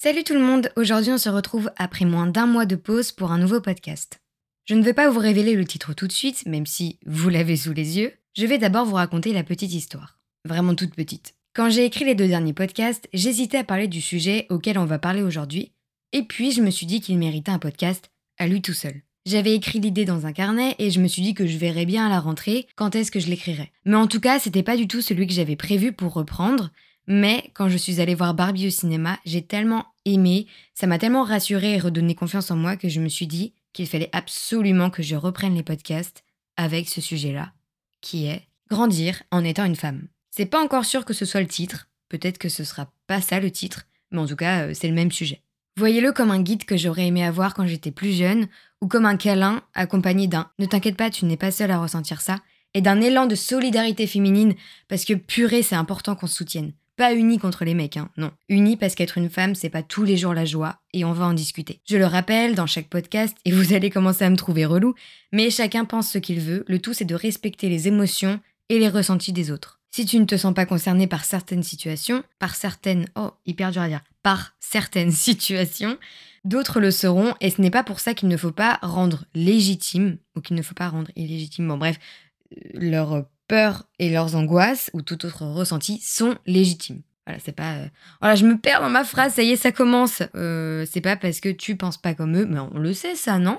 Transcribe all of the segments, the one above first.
Salut tout le monde, aujourd'hui on se retrouve après moins d'un mois de pause pour un nouveau podcast. Je ne vais pas vous révéler le titre tout de suite, même si vous l'avez sous les yeux, je vais d'abord vous raconter la petite histoire. Vraiment toute petite. Quand j'ai écrit les deux derniers podcasts, j'hésitais à parler du sujet auquel on va parler aujourd'hui, et puis je me suis dit qu'il méritait un podcast à lui tout seul. J'avais écrit l'idée dans un carnet et je me suis dit que je verrais bien à la rentrée quand est-ce que je l'écrirais. Mais en tout cas, c'était pas du tout celui que j'avais prévu pour reprendre, mais quand je suis allée voir Barbie au cinéma, j'ai tellement aimé, ça m'a tellement rassurée et redonné confiance en moi que je me suis dit qu'il fallait absolument que je reprenne les podcasts avec ce sujet-là, qui est grandir en étant une femme. C'est pas encore sûr que ce soit le titre, peut-être que ce sera pas ça le titre, mais en tout cas, euh, c'est le même sujet. Voyez-le comme un guide que j'aurais aimé avoir quand j'étais plus jeune, ou comme un câlin accompagné d'un Ne t'inquiète pas, tu n'es pas seule à ressentir ça, et d'un élan de solidarité féminine, parce que purée, c'est important qu'on se soutienne. Pas unis contre les mecs, hein, non. Unis parce qu'être une femme, c'est pas tous les jours la joie, et on va en discuter. Je le rappelle dans chaque podcast, et vous allez commencer à me trouver relou, mais chacun pense ce qu'il veut, le tout c'est de respecter les émotions et les ressentis des autres. Si tu ne te sens pas concerné par certaines situations, par certaines... Oh, hyper dur à dire. Par certaines situations, d'autres le seront, et ce n'est pas pour ça qu'il ne faut pas rendre légitime, ou qu'il ne faut pas rendre illégitime, bon bref, euh, leur peur et leurs angoisses ou tout autre ressenti sont légitimes. Voilà, c'est pas. euh, Voilà, je me perds dans ma phrase, ça y est, ça commence. Euh, c'est pas parce que tu penses pas comme eux, mais on le sait, ça, non?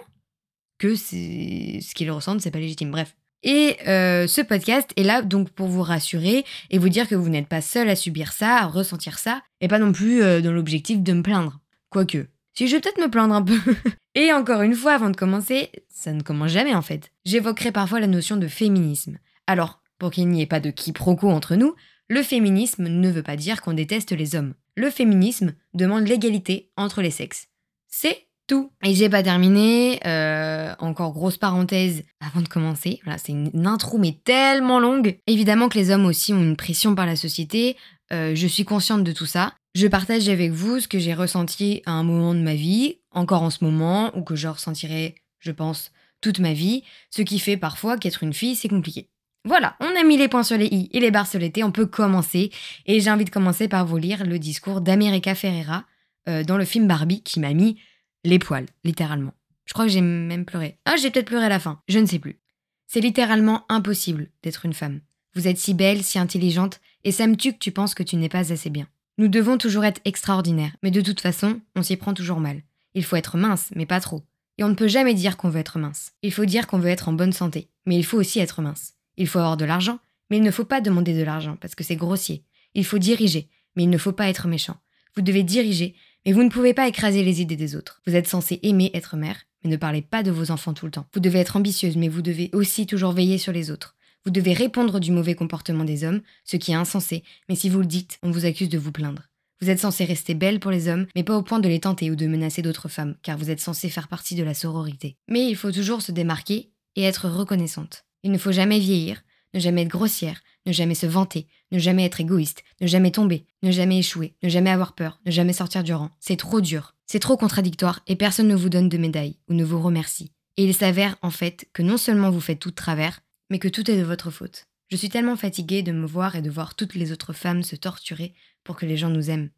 Que ce qu'ils ressentent, c'est pas légitime. Bref. Et euh, ce podcast est là donc pour vous rassurer et vous dire que vous n'êtes pas seul à subir ça, à ressentir ça, et pas non plus dans l'objectif de me plaindre. Quoique. Si je vais peut-être me plaindre un peu. et encore une fois, avant de commencer, ça ne commence jamais en fait. J'évoquerai parfois la notion de féminisme. Alors, pour qu'il n'y ait pas de quiproquo entre nous, le féminisme ne veut pas dire qu'on déteste les hommes. Le féminisme demande l'égalité entre les sexes. C'est tout. Et j'ai pas terminé. euh, encore grosse parenthèse avant de commencer. Voilà, c'est une, intro mais tellement longue. Évidemment que les hommes aussi ont une pression par la société. euh, je suis consciente de tout ça. Je partage avec vous ce que j'ai ressenti à un moment de ma vie, encore en ce moment, ou que je ressentirai, je pense, toute ma vie. Ce qui fait parfois qu'être une fille, c'est compliqué. Voilà, on a mis les points sur les i et les barres sur les t, on peut commencer. Et j'ai envie de commencer par vous lire le discours d'America Ferreira euh, dans le film Barbie qui m'a mis les poils, littéralement. Je crois que j'ai même pleuré. Ah, j'ai peut-être pleuré à la fin, je ne sais plus. C'est littéralement impossible d'être une femme. Vous êtes si belle, si intelligente, et ça me tue que tu penses que tu n'es pas assez bien. Nous devons toujours être extraordinaires, mais de toute façon, on s'y prend toujours mal. Il faut être mince, mais pas trop. Et on ne peut jamais dire qu'on veut être mince. Il faut dire qu'on veut être en bonne santé, mais il faut aussi être mince. Il faut avoir de l'argent, mais il ne faut pas demander de l'argent parce que c'est grossier. Il faut diriger, mais il ne faut pas être méchant. Vous devez diriger, mais vous ne pouvez pas écraser les idées des autres. Vous êtes censé aimer être mère, mais ne parlez pas de vos enfants tout le temps. Vous devez être ambitieuse, mais vous devez aussi toujours veiller sur les autres. Vous devez répondre du mauvais comportement des hommes, ce qui est insensé, mais si vous le dites, on vous accuse de vous plaindre. Vous êtes censé rester belle pour les hommes, mais pas au point de les tenter ou de menacer d'autres femmes, car vous êtes censé faire partie de la sororité. Mais il faut toujours se démarquer et être reconnaissante. Il ne faut jamais vieillir, ne jamais être grossière, ne jamais se vanter, ne jamais être égoïste, ne jamais tomber, ne jamais échouer, ne jamais avoir peur, ne jamais sortir du rang. C'est trop dur, c'est trop contradictoire et personne ne vous donne de médaille ou ne vous remercie. Et il s'avère en fait que non seulement vous faites tout de travers, mais que tout est de votre faute. Je suis tellement fatiguée de me voir et de voir toutes les autres femmes se torturer pour que les gens nous aiment.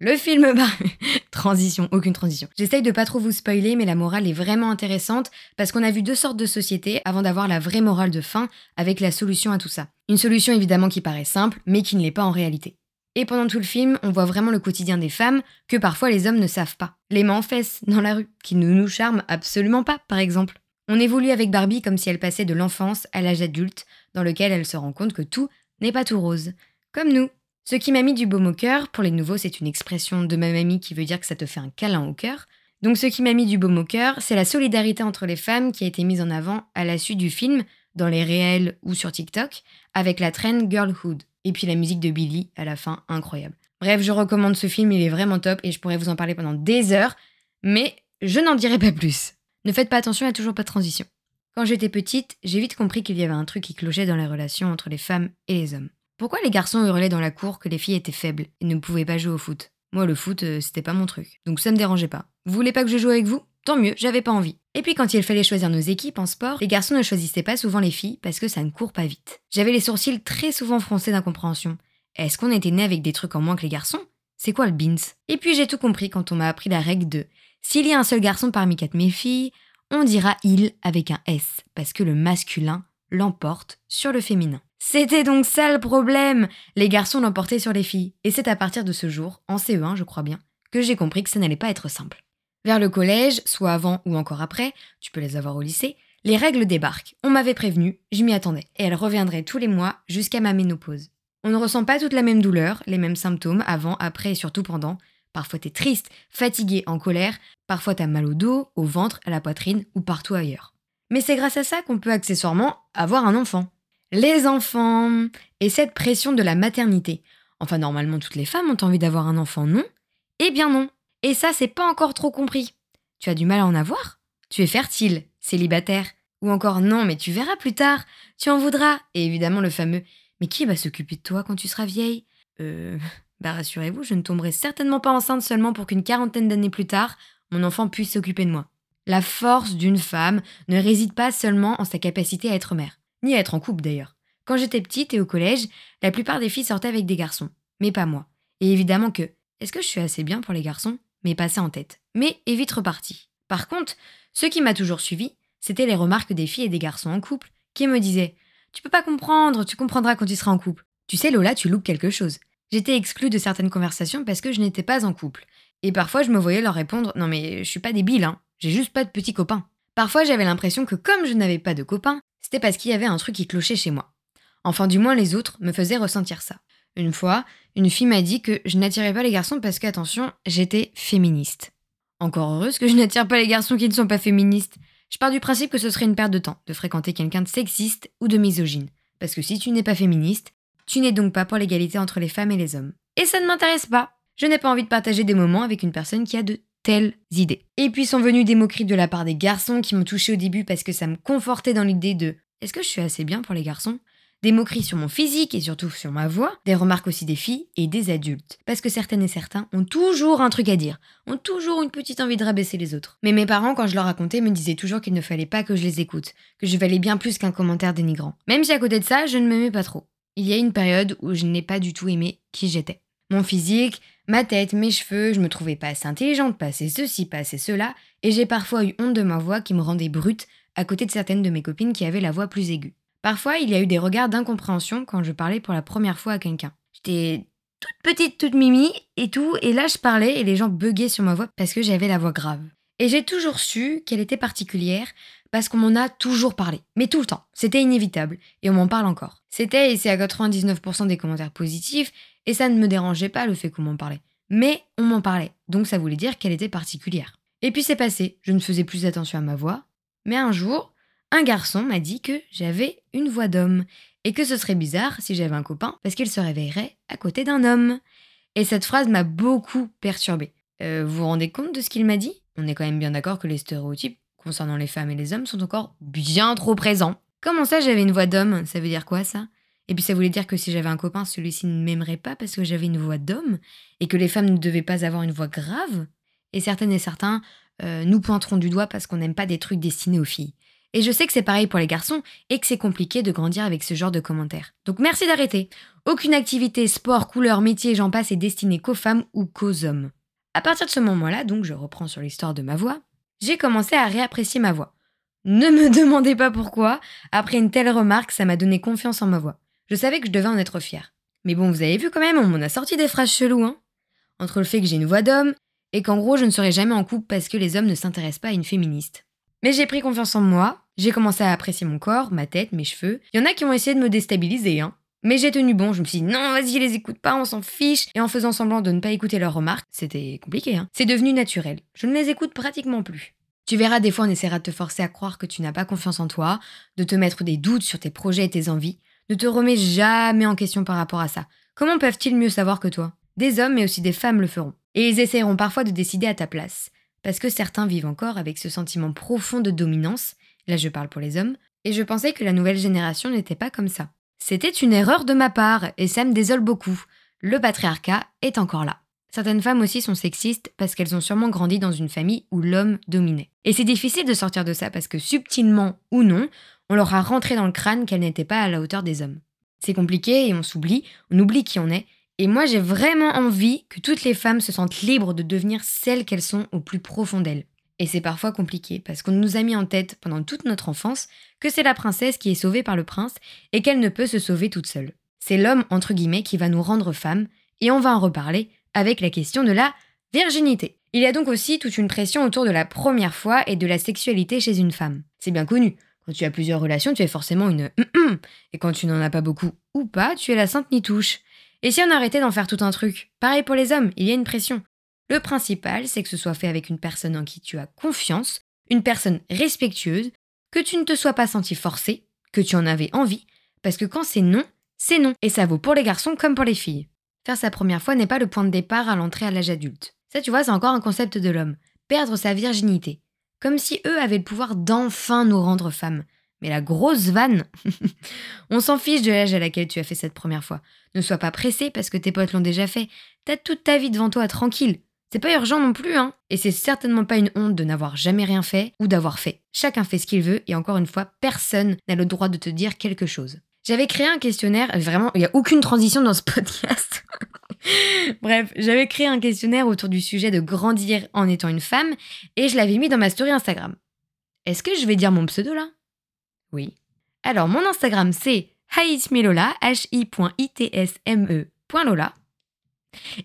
Le film bah, transition, aucune transition. J'essaye de pas trop vous spoiler, mais la morale est vraiment intéressante parce qu'on a vu deux sortes de sociétés avant d'avoir la vraie morale de fin avec la solution à tout ça. Une solution évidemment qui paraît simple, mais qui ne l'est pas en réalité. Et pendant tout le film, on voit vraiment le quotidien des femmes que parfois les hommes ne savent pas. Les mains en fesses dans la rue, qui ne nous charment absolument pas, par exemple. On évolue avec Barbie comme si elle passait de l'enfance à l'âge adulte, dans lequel elle se rend compte que tout n'est pas tout rose. Comme nous. Ce qui m'a mis du baume au cœur, pour les nouveaux, c'est une expression de ma mamie qui veut dire que ça te fait un câlin au cœur. Donc ce qui m'a mis du baume au cœur, c'est la solidarité entre les femmes qui a été mise en avant à la suite du film, dans les réels ou sur TikTok, avec la traîne Girlhood. Et puis la musique de Billy à la fin, incroyable. Bref, je recommande ce film, il est vraiment top et je pourrais vous en parler pendant des heures, mais je n'en dirai pas plus. Ne faites pas attention, il n'y a toujours pas de transition. Quand j'étais petite, j'ai vite compris qu'il y avait un truc qui clochait dans les relations entre les femmes et les hommes. Pourquoi les garçons hurlaient dans la cour que les filles étaient faibles et ne pouvaient pas jouer au foot? Moi, le foot, euh, c'était pas mon truc. Donc ça me dérangeait pas. Vous voulez pas que je joue avec vous? Tant mieux, j'avais pas envie. Et puis quand il fallait choisir nos équipes en sport, les garçons ne choisissaient pas souvent les filles parce que ça ne court pas vite. J'avais les sourcils très souvent froncés d'incompréhension. Est-ce qu'on était né avec des trucs en moins que les garçons? C'est quoi le beans Et puis j'ai tout compris quand on m'a appris la règle de s'il y a un seul garçon parmi quatre mes filles, on dira il avec un S, parce que le masculin l'emporte sur le féminin. C'était donc ça le problème Les garçons l'emportaient sur les filles. Et c'est à partir de ce jour, en CE1 je crois bien, que j'ai compris que ça n'allait pas être simple. Vers le collège, soit avant ou encore après, tu peux les avoir au lycée, les règles débarquent. On m'avait prévenu, je m'y attendais, et elles reviendraient tous les mois jusqu'à ma ménopause. On ne ressent pas toute la même douleur, les mêmes symptômes avant, après et surtout pendant. Parfois t'es triste, fatigué, en colère, parfois t'as mal au dos, au ventre, à la poitrine ou partout ailleurs. Mais c'est grâce à ça qu'on peut accessoirement avoir un enfant. Les enfants Et cette pression de la maternité. Enfin normalement toutes les femmes ont envie d'avoir un enfant, non? Eh bien non. Et ça c'est pas encore trop compris. Tu as du mal à en avoir? Tu es fertile, célibataire. Ou encore non mais tu verras plus tard, tu en voudras. Et évidemment le fameux mais qui va s'occuper de toi quand tu seras vieille? Euh. Bah rassurez-vous, je ne tomberai certainement pas enceinte seulement pour qu'une quarantaine d'années plus tard, mon enfant puisse s'occuper de moi. La force d'une femme ne réside pas seulement en sa capacité à être mère, ni à être en couple d'ailleurs. Quand j'étais petite et au collège, la plupart des filles sortaient avec des garçons, mais pas moi. Et évidemment que, est-ce que je suis assez bien pour les garçons? Mais pas ça en tête. Mais est vite reparti. Par contre, ce qui m'a toujours suivi, c'était les remarques des filles et des garçons en couple qui me disaient Tu peux pas comprendre, tu comprendras quand tu seras en couple. Tu sais, Lola, tu loupes quelque chose. J'étais exclue de certaines conversations parce que je n'étais pas en couple. Et parfois, je me voyais leur répondre Non, mais je suis pas débile, hein, j'ai juste pas de petits copains. Parfois, j'avais l'impression que comme je n'avais pas de copains, parce qu'il y avait un truc qui clochait chez moi. Enfin, du moins, les autres me faisaient ressentir ça. Une fois, une fille m'a dit que je n'attirais pas les garçons parce qu'attention, j'étais féministe. Encore heureuse que je n'attire pas les garçons qui ne sont pas féministes. Je pars du principe que ce serait une perte de temps de fréquenter quelqu'un de sexiste ou de misogyne. Parce que si tu n'es pas féministe, tu n'es donc pas pour l'égalité entre les femmes et les hommes. Et ça ne m'intéresse pas. Je n'ai pas envie de partager des moments avec une personne qui a de telles idées. Et puis sont venues des moqueries de la part des garçons qui m'ont touché au début parce que ça me confortait dans l'idée de est-ce que je suis assez bien pour les garçons? Des moqueries sur mon physique et surtout sur ma voix, des remarques aussi des filles et des adultes. Parce que certaines et certains ont toujours un truc à dire, ont toujours une petite envie de rabaisser les autres. Mais mes parents, quand je leur racontais, me disaient toujours qu'il ne fallait pas que je les écoute, que je valais bien plus qu'un commentaire dénigrant. Même si à côté de ça, je ne m'aimais pas trop il y a une période où je n'ai pas du tout aimé qui j'étais. Mon physique, ma tête, mes cheveux, je me trouvais pas assez intelligente, pas assez ceci, pas assez cela, et j'ai parfois eu honte de ma voix qui me rendait brute à côté de certaines de mes copines qui avaient la voix plus aiguë. Parfois, il y a eu des regards d'incompréhension quand je parlais pour la première fois à quelqu'un. J'étais toute petite, toute mimi et tout, et là je parlais et les gens buguaient sur ma voix parce que j'avais la voix grave. Et j'ai toujours su qu'elle était particulière parce qu'on m'en a toujours parlé. Mais tout le temps. C'était inévitable. Et on m'en parle encore. C'était, et c'est à 99% des commentaires positifs, et ça ne me dérangeait pas le fait qu'on m'en parlait. Mais on m'en parlait. Donc ça voulait dire qu'elle était particulière. Et puis c'est passé. Je ne faisais plus attention à ma voix. Mais un jour, un garçon m'a dit que j'avais une voix d'homme. Et que ce serait bizarre si j'avais un copain parce qu'il se réveillerait à côté d'un homme. Et cette phrase m'a beaucoup perturbée. Euh, vous vous rendez compte de ce qu'il m'a dit? On est quand même bien d'accord que les stéréotypes concernant les femmes et les hommes sont encore bien trop présents. Comment ça, j'avais une voix d'homme? Ça veut dire quoi ça? Et puis ça voulait dire que si j'avais un copain, celui-ci ne m'aimerait pas parce que j'avais une voix d'homme et que les femmes ne devaient pas avoir une voix grave? Et certaines et certains euh, nous pointeront du doigt parce qu'on n'aime pas des trucs destinés aux filles. Et je sais que c'est pareil pour les garçons et que c'est compliqué de grandir avec ce genre de commentaires. Donc merci d'arrêter. Aucune activité, sport, couleur, métier, j'en passe est destinée qu'aux femmes ou qu'aux hommes. À partir de ce moment-là, donc je reprends sur l'histoire de ma voix, j'ai commencé à réapprécier ma voix. Ne me demandez pas pourquoi, après une telle remarque, ça m'a donné confiance en ma voix. Je savais que je devais en être fière. Mais bon, vous avez vu quand même, on m'en a sorti des phrases cheloues, hein Entre le fait que j'ai une voix d'homme, et qu'en gros je ne serai jamais en couple parce que les hommes ne s'intéressent pas à une féministe. Mais j'ai pris confiance en moi, j'ai commencé à apprécier mon corps, ma tête, mes cheveux. Il y en a qui ont essayé de me déstabiliser, hein. Mais j'ai tenu bon, je me suis dit non, vas-y, les écoute pas, on s'en fiche. Et en faisant semblant de ne pas écouter leurs remarques, c'était compliqué, hein. C'est devenu naturel. Je ne les écoute pratiquement plus. Tu verras, des fois, on essaiera de te forcer à croire que tu n'as pas confiance en toi, de te mettre des doutes sur tes projets et tes envies. Ne te remets jamais en question par rapport à ça. Comment peuvent-ils mieux savoir que toi? Des hommes, mais aussi des femmes le feront. Et ils essaieront parfois de décider à ta place. Parce que certains vivent encore avec ce sentiment profond de dominance, là je parle pour les hommes, et je pensais que la nouvelle génération n'était pas comme ça. C'était une erreur de ma part, et ça me désole beaucoup. Le patriarcat est encore là. Certaines femmes aussi sont sexistes parce qu'elles ont sûrement grandi dans une famille où l'homme dominait. Et c'est difficile de sortir de ça parce que subtilement ou non, on leur a rentré dans le crâne qu'elles n'étaient pas à la hauteur des hommes. C'est compliqué et on s'oublie, on oublie qui on est, Et moi, j'ai vraiment envie que toutes les femmes se sentent libres de devenir celles qu'elles sont au plus profond d'elles. Et c'est parfois compliqué, parce qu'on nous a mis en tête pendant toute notre enfance que c'est la princesse qui est sauvée par le prince et qu'elle ne peut se sauver toute seule. C'est l'homme, entre guillemets, qui va nous rendre femmes, et on va en reparler avec la question de la virginité. Il y a donc aussi toute une pression autour de la première fois et de la sexualité chez une femme. C'est bien connu. Quand tu as plusieurs relations, tu es forcément une et quand tu n'en as pas beaucoup ou pas, tu es la sainte ni-touche. Et si on arrêtait d'en faire tout un truc? Pareil pour les hommes, il y a une pression. Le principal, c'est que ce soit fait avec une personne en qui tu as confiance, une personne respectueuse, que tu ne te sois pas senti forcé, que tu en avais envie, parce que quand c'est non, c'est non, et ça vaut pour les garçons comme pour les filles. Faire sa première fois n'est pas le point de départ à l'entrée à l'âge adulte. Ça, tu vois, c'est encore un concept de l'homme. Perdre sa virginité. Comme si eux avaient le pouvoir d'enfin nous rendre femmes. Mais la grosse vanne On s'en fiche de l'âge à laquelle tu as fait cette première fois. Ne sois pas pressé parce que tes potes l'ont déjà fait. T'as toute ta vie devant toi tranquille. C'est pas urgent non plus, hein. Et c'est certainement pas une honte de n'avoir jamais rien fait ou d'avoir fait. Chacun fait ce qu'il veut et encore une fois, personne n'a le droit de te dire quelque chose. J'avais créé un questionnaire, vraiment, il n'y a aucune transition dans ce podcast. Bref, j'avais créé un questionnaire autour du sujet de grandir en étant une femme et je l'avais mis dans ma story Instagram. Est-ce que je vais dire mon pseudo là? Alors, mon Instagram c'est haitsmelola, h i.itsme.lola.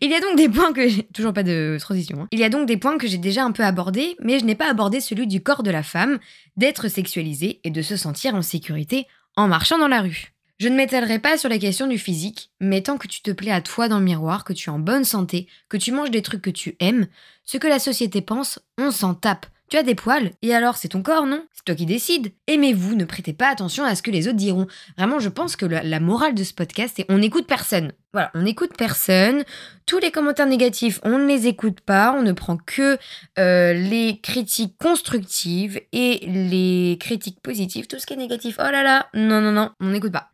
Il y a donc des points que j'ai... Toujours pas de transition. Hein. Il y a donc des points que j'ai déjà un peu abordés, mais je n'ai pas abordé celui du corps de la femme, d'être sexualisée et de se sentir en sécurité en marchant dans la rue. Je ne m'étalerai pas sur la question du physique, mais tant que tu te plais à toi dans le miroir, que tu es en bonne santé, que tu manges des trucs que tu aimes, ce que la société pense, on s'en tape. Tu as des poils, et alors c'est ton corps, non? C'est toi qui décides. Aimez-vous, ne prêtez pas attention à ce que les autres diront. Vraiment, je pense que la, morale de ce podcast, c'est on n'écoute personne. Voilà, on n'écoute personne. Tous les commentaires négatifs, on ne les écoute pas. On ne prend que euh, les critiques constructives et les critiques positives. Tout ce qui est négatif, oh là là, non, non, non, on n'écoute pas.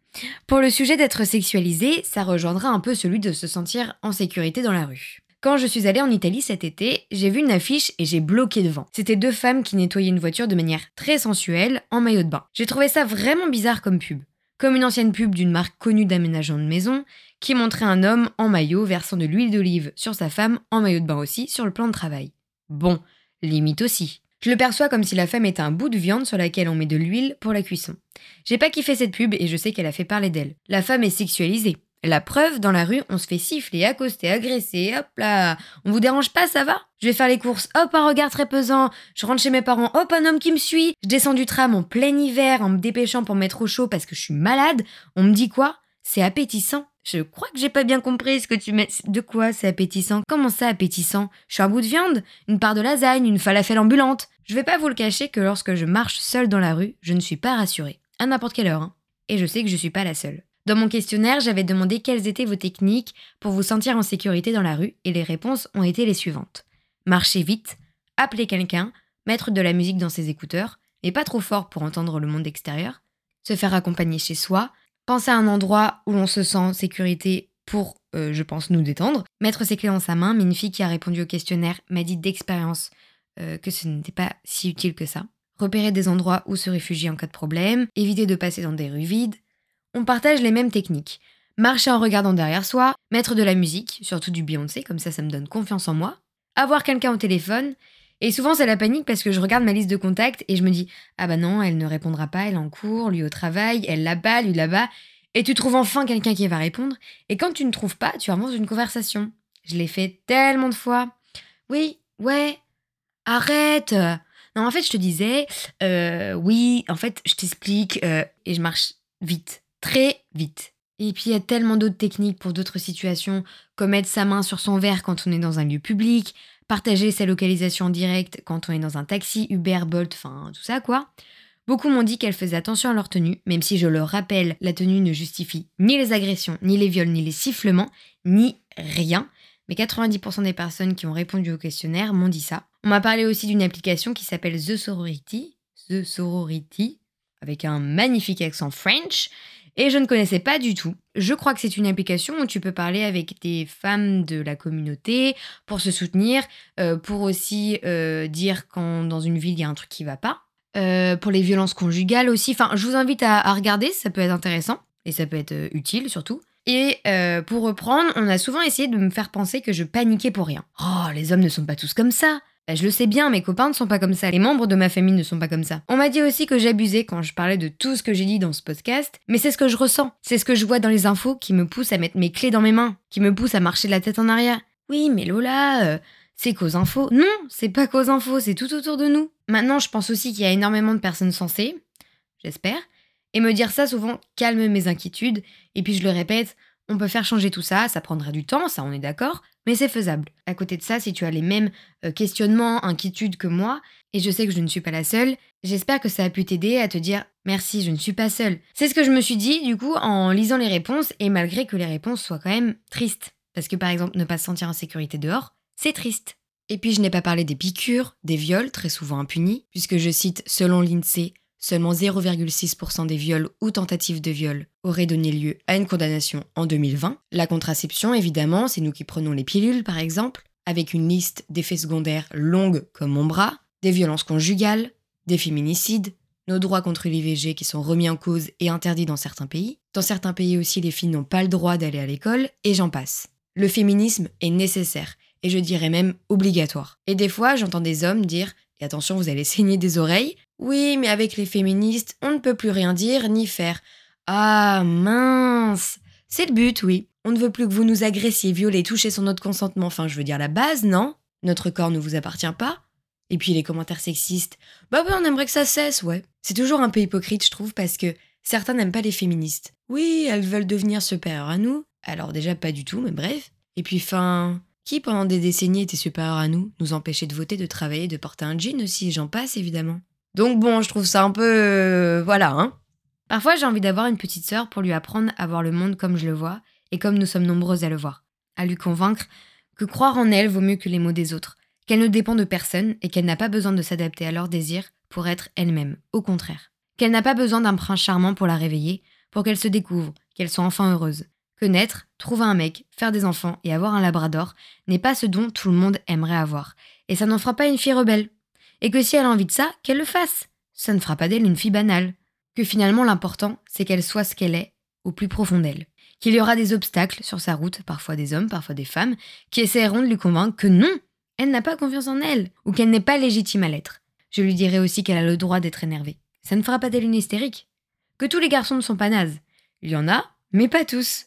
Pour le sujet d'être sexualisé, ça rejoindra un peu celui de se sentir en sécurité dans la rue. Quand je suis allée en Italie cet été, j'ai vu une affiche et j'ai bloqué devant. C'était deux femmes qui nettoyaient une voiture de manière très sensuelle, en maillot de bain. J'ai trouvé ça vraiment bizarre comme pub. Comme une ancienne pub d'une marque connue d'aménagement de maison, qui montrait un homme en maillot versant de l'huile d'olive sur sa femme en maillot de bain aussi sur le plan de travail. Bon, limite aussi. Je le perçois comme si la femme était un bout de viande sur laquelle on met de l'huile pour la cuisson. J'ai pas kiffé cette pub et je sais qu'elle a fait parler d'elle. La femme est sexualisée. La preuve, dans la rue, on se fait siffler, accoster, agresser, hop là. On vous dérange pas, ça va? Je vais faire les courses, hop, un regard très pesant. Je rentre chez mes parents, hop, un homme qui me suit. Je descends du tram en plein hiver en me dépêchant pour mettre au chaud parce que je suis malade. On me dit quoi? C'est appétissant. Je crois que j'ai pas bien compris ce que tu mets. De quoi c'est appétissant? Comment ça appétissant? Je suis un bout de viande Une part de lasagne Une falafel ambulante Je vais pas vous le cacher que lorsque je marche seule dans la rue, je ne suis pas rassurée. À n'importe quelle heure. Hein. Et je sais que je suis pas la seule. Dans mon questionnaire, j'avais demandé quelles étaient vos techniques pour vous sentir en sécurité dans la rue et les réponses ont été les suivantes. Marcher vite, appeler quelqu'un, mettre de la musique dans ses écouteurs, mais pas trop fort pour entendre le monde extérieur, se faire accompagner chez soi, penser à un endroit où l'on se sent en sécurité pour, euh, je pense, nous détendre, mettre ses clés dans sa main, mais une fille qui a répondu au questionnaire m'a dit d'expérience euh, que ce n'était pas si utile que ça. Repérer des endroits où se réfugier en cas de problème, éviter de passer dans des rues vides, on partage les mêmes techniques. Marcher en regardant derrière soi, mettre de la musique, surtout du Beyoncé, comme ça ça me donne confiance en moi, avoir quelqu'un au téléphone, et souvent c'est la panique parce que je regarde ma liste de contacts et je me dis ah bah non, elle ne répondra pas, elle est en cours, lui au travail, elle là-bas, lui là-bas, et tu trouves enfin quelqu'un qui va répondre, et quand tu ne trouves pas, tu avances une conversation. Je l'ai fait tellement de fois. Oui, ouais, arrête. Non, en fait, je te disais, euh, oui, en fait, je t'explique, euh, et je marche vite très vite. Et puis il y a tellement d'autres techniques pour d'autres situations, comme mettre sa main sur son verre quand on est dans un lieu public, partager sa localisation en direct quand on est dans un taxi, Uber, Bolt, enfin tout ça quoi. Beaucoup m'ont dit qu'elles faisaient attention à leur tenue, même si je leur rappelle, la tenue ne justifie ni les agressions, ni les viols, ni les sifflements, ni rien. Mais 90% des personnes qui ont répondu au questionnaire m'ont dit ça. On m'a parlé aussi d'une application qui s'appelle The Sorority, The Sorority, avec un magnifique accent French, et je ne connaissais pas du tout. Je crois que c'est une application où tu peux parler avec des femmes de la communauté pour se soutenir, euh, pour aussi euh, dire quand dans une ville il y a un truc qui va pas. Euh, pour les violences conjugales aussi. Enfin, je vous invite à, regarder, ça peut être intéressant et ça peut être utile surtout. Et pour reprendre, on a souvent essayé de me faire penser que je paniquais pour rien. Oh, les hommes ne sont pas tous comme ça. Bah, je le sais bien, mes copains ne sont pas comme ça, les membres de ma famille ne sont pas comme ça. On m'a dit aussi que j'abusais quand je parlais de tout ce que j'ai dit dans ce podcast, mais c'est ce que je ressens, c'est ce que je vois dans les infos qui me pousse à mettre mes clés dans mes mains, qui me pousse à marcher de la tête en arrière. Oui, mais Lola, euh, c'est cause info. Non, c'est pas cause info, c'est tout autour de nous. Maintenant, je pense aussi qu'il y a énormément de personnes sensées, j'espère, et me dire ça souvent calme mes inquiétudes, et puis je le répète, on peut faire changer tout ça, ça prendra du temps, ça on est d'accord, mais c'est faisable. À côté de ça, si tu as les mêmes euh, questionnements, inquiétudes que moi, et je sais que je ne suis pas la seule, j'espère que ça a pu t'aider à te dire merci, je ne suis pas seule. C'est ce que je me suis dit du coup en lisant les réponses, et malgré que les réponses soient quand même tristes. Parce que par exemple, ne pas se sentir en sécurité dehors, c'est triste. Et puis je n'ai pas parlé des piqûres, des viols, très souvent impunis, puisque je cite selon l'INSEE, seulement 0,6% des viols ou tentatives de viol auraient donné lieu à une condamnation en 2020. La contraception, évidemment, c'est nous qui prenons les pilules par exemple, avec une liste d'effets secondaires longue comme mon bras, des violences conjugales, des féminicides, nos droits contre l'IVG qui sont remis en cause et interdits dans certains pays. Dans certains pays aussi, les filles n'ont pas le droit d'aller à l'école, et j'en passe. Le féminisme est nécessaire, et je dirais même obligatoire. Et des fois, j'entends des hommes dire attention, vous allez saigner des oreilles. Oui, mais avec les féministes, on ne peut plus rien dire ni faire. Ah mince C'est le but, oui. On ne veut plus que vous nous agressiez, violez, touchez sans notre consentement. Enfin, je veux dire la base, non? Notre corps ne vous appartient pas Et puis les commentaires sexistes. Bah ouais, on aimerait que ça cesse, ouais. C'est toujours un peu hypocrite, je trouve, parce que certains n'aiment pas les féministes. Oui, elles veulent devenir supérieures à nous. Alors déjà, pas du tout, mais bref. Et puis, fin, qui, pendant des décennies, était supérieur à nous, nous empêchait de voter, de travailler, de porter un jean aussi, j'en passe évidemment. Donc bon, je trouve ça un peu... Euh, voilà, hein. Parfois, j'ai envie d'avoir une petite sœur pour lui apprendre à voir le monde comme je le vois, et comme nous sommes nombreuses à le voir. À lui convaincre que croire en elle vaut mieux que les mots des autres, qu'elle ne dépend de personne et qu'elle n'a pas besoin de s'adapter à leurs désirs pour être elle-même, au contraire. Qu'elle n'a pas besoin d'un prince charmant pour la réveiller, pour qu'elle se découvre, qu'elle soit enfin heureuse que naître, trouver un mec, faire des enfants et avoir un labrador n'est pas ce dont tout le monde aimerait avoir. Et ça n'en fera pas une fille rebelle. Et que si elle a envie de ça, qu'elle le fasse. Ça ne fera pas d'elle une fille banale. Que finalement l'important, c'est qu'elle soit ce qu'elle est, au plus profond d'elle. Qu'il y aura des obstacles sur sa route, parfois des hommes, parfois des femmes, qui essaieront de lui convaincre que non, elle n'a pas confiance en elle, ou qu'elle n'est pas légitime à l'être. Je lui dirai aussi qu'elle a le droit d'être énervée. Ça ne fera pas d'elle une hystérique. Que tous les garçons ne sont pas nazes. Il y en a, mais pas tous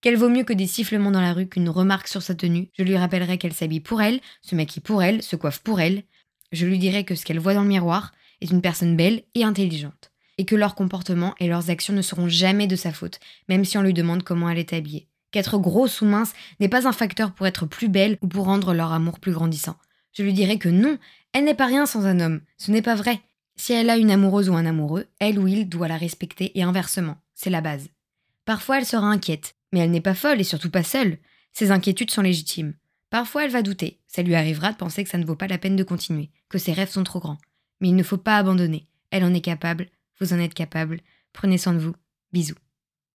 qu'elle vaut mieux que des sifflements dans la rue qu'une remarque sur sa tenue. Je lui rappellerai qu'elle s'habille pour elle, se maquille pour elle, se coiffe pour elle. Je lui dirai que ce qu'elle voit dans le miroir est une personne belle et intelligente, et que leur comportement et leurs actions ne seront jamais de sa faute, même si on lui demande comment elle est habillée. Qu'être grosse ou mince n'est pas un facteur pour être plus belle ou pour rendre leur amour plus grandissant. Je lui dirai que non, elle n'est pas rien sans un homme, ce n'est pas vrai. Si elle a une amoureuse ou un amoureux, elle ou il doit la respecter et inversement, c'est la base. Parfois elle sera inquiète, mais elle n'est pas folle et surtout pas seule. Ses inquiétudes sont légitimes. Parfois, elle va douter. Ça lui arrivera de penser que ça ne vaut pas la peine de continuer, que ses rêves sont trop grands. Mais il ne faut pas abandonner. Elle en est capable, vous en êtes capable. Prenez soin de vous. Bisous.